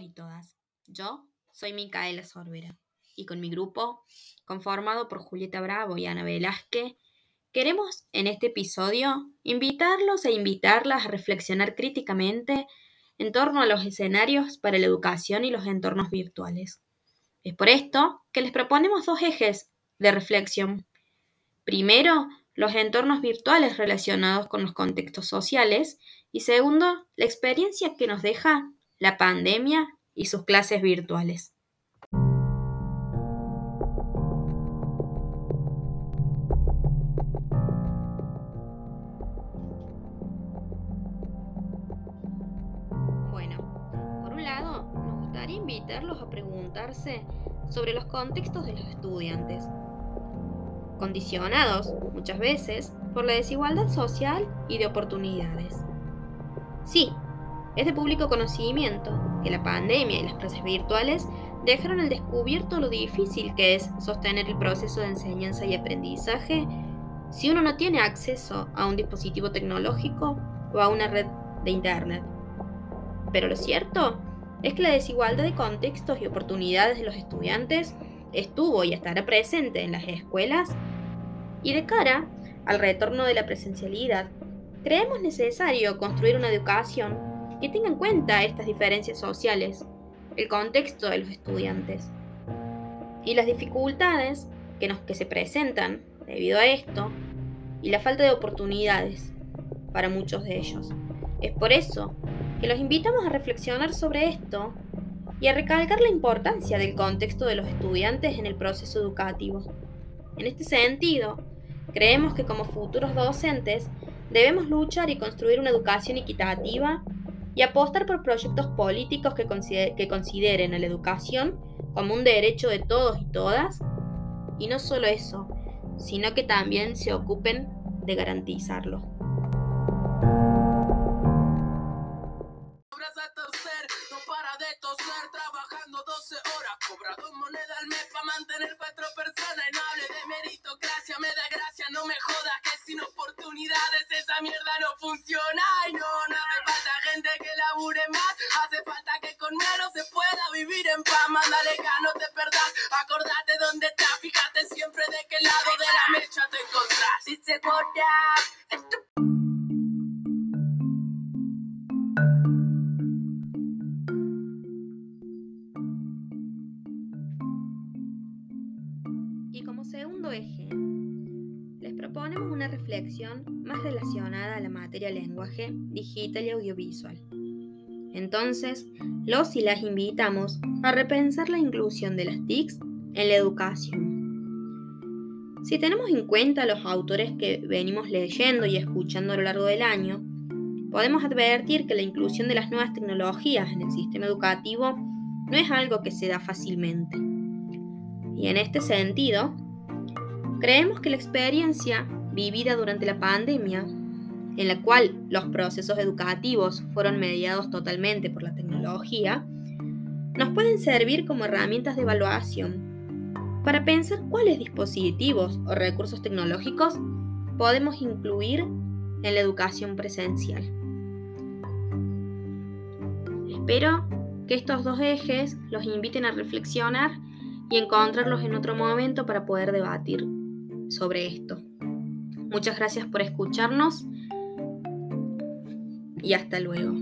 y todas. Yo soy Micaela Sorbera y con mi grupo, conformado por Julieta Bravo y Ana Velázquez, queremos en este episodio invitarlos e invitarlas a reflexionar críticamente en torno a los escenarios para la educación y los entornos virtuales. Es por esto que les proponemos dos ejes de reflexión. Primero, los entornos virtuales relacionados con los contextos sociales y segundo, la experiencia que nos deja la pandemia y sus clases virtuales. Bueno, por un lado, nos gustaría invitarlos a preguntarse sobre los contextos de los estudiantes, condicionados muchas veces por la desigualdad social y de oportunidades. Sí, es de público conocimiento que la pandemia y las clases virtuales dejaron al descubierto lo difícil que es sostener el proceso de enseñanza y aprendizaje si uno no tiene acceso a un dispositivo tecnológico o a una red de Internet. Pero lo cierto es que la desigualdad de contextos y oportunidades de los estudiantes estuvo y estará presente en las escuelas y de cara al retorno de la presencialidad, creemos necesario construir una educación que tenga en cuenta estas diferencias sociales, el contexto de los estudiantes y las dificultades que, que se presentan debido a esto y la falta de oportunidades para muchos de ellos. Es por eso que los invitamos a reflexionar sobre esto y a recalcar la importancia del contexto de los estudiantes en el proceso educativo. En este sentido, creemos que como futuros docentes debemos luchar y construir una educación equitativa y apostar por proyectos políticos que, que consideren la educación como un derecho de todos y todas, y no solo eso, sino que también se ocupen de garantizarlo. trabajando 12 horas, cobra dos monedas al mes para mantener cuatro personas. Y no hable de meritocracia, me da gracia, no me jodas que sin oportunidades esa mierda no funciona. Y no, pueda vivir en paz, mándale acá, no te perdás, acordate dónde estás, fíjate siempre de qué lado de la mecha te encontrás. Y como segundo eje, les proponemos una reflexión más relacionada a la materia lenguaje digital y audiovisual. Entonces, los y las invitamos a repensar la inclusión de las TICs en la educación. Si tenemos en cuenta los autores que venimos leyendo y escuchando a lo largo del año, podemos advertir que la inclusión de las nuevas tecnologías en el sistema educativo no es algo que se da fácilmente. Y en este sentido, creemos que la experiencia vivida durante la pandemia, en la cual los procesos educativos fueron mediados totalmente por la tecnología, nos pueden servir como herramientas de evaluación para pensar cuáles dispositivos o recursos tecnológicos podemos incluir en la educación presencial. Espero que estos dos ejes los inviten a reflexionar y encontrarlos en otro momento para poder debatir sobre esto. Muchas gracias por escucharnos y hasta luego.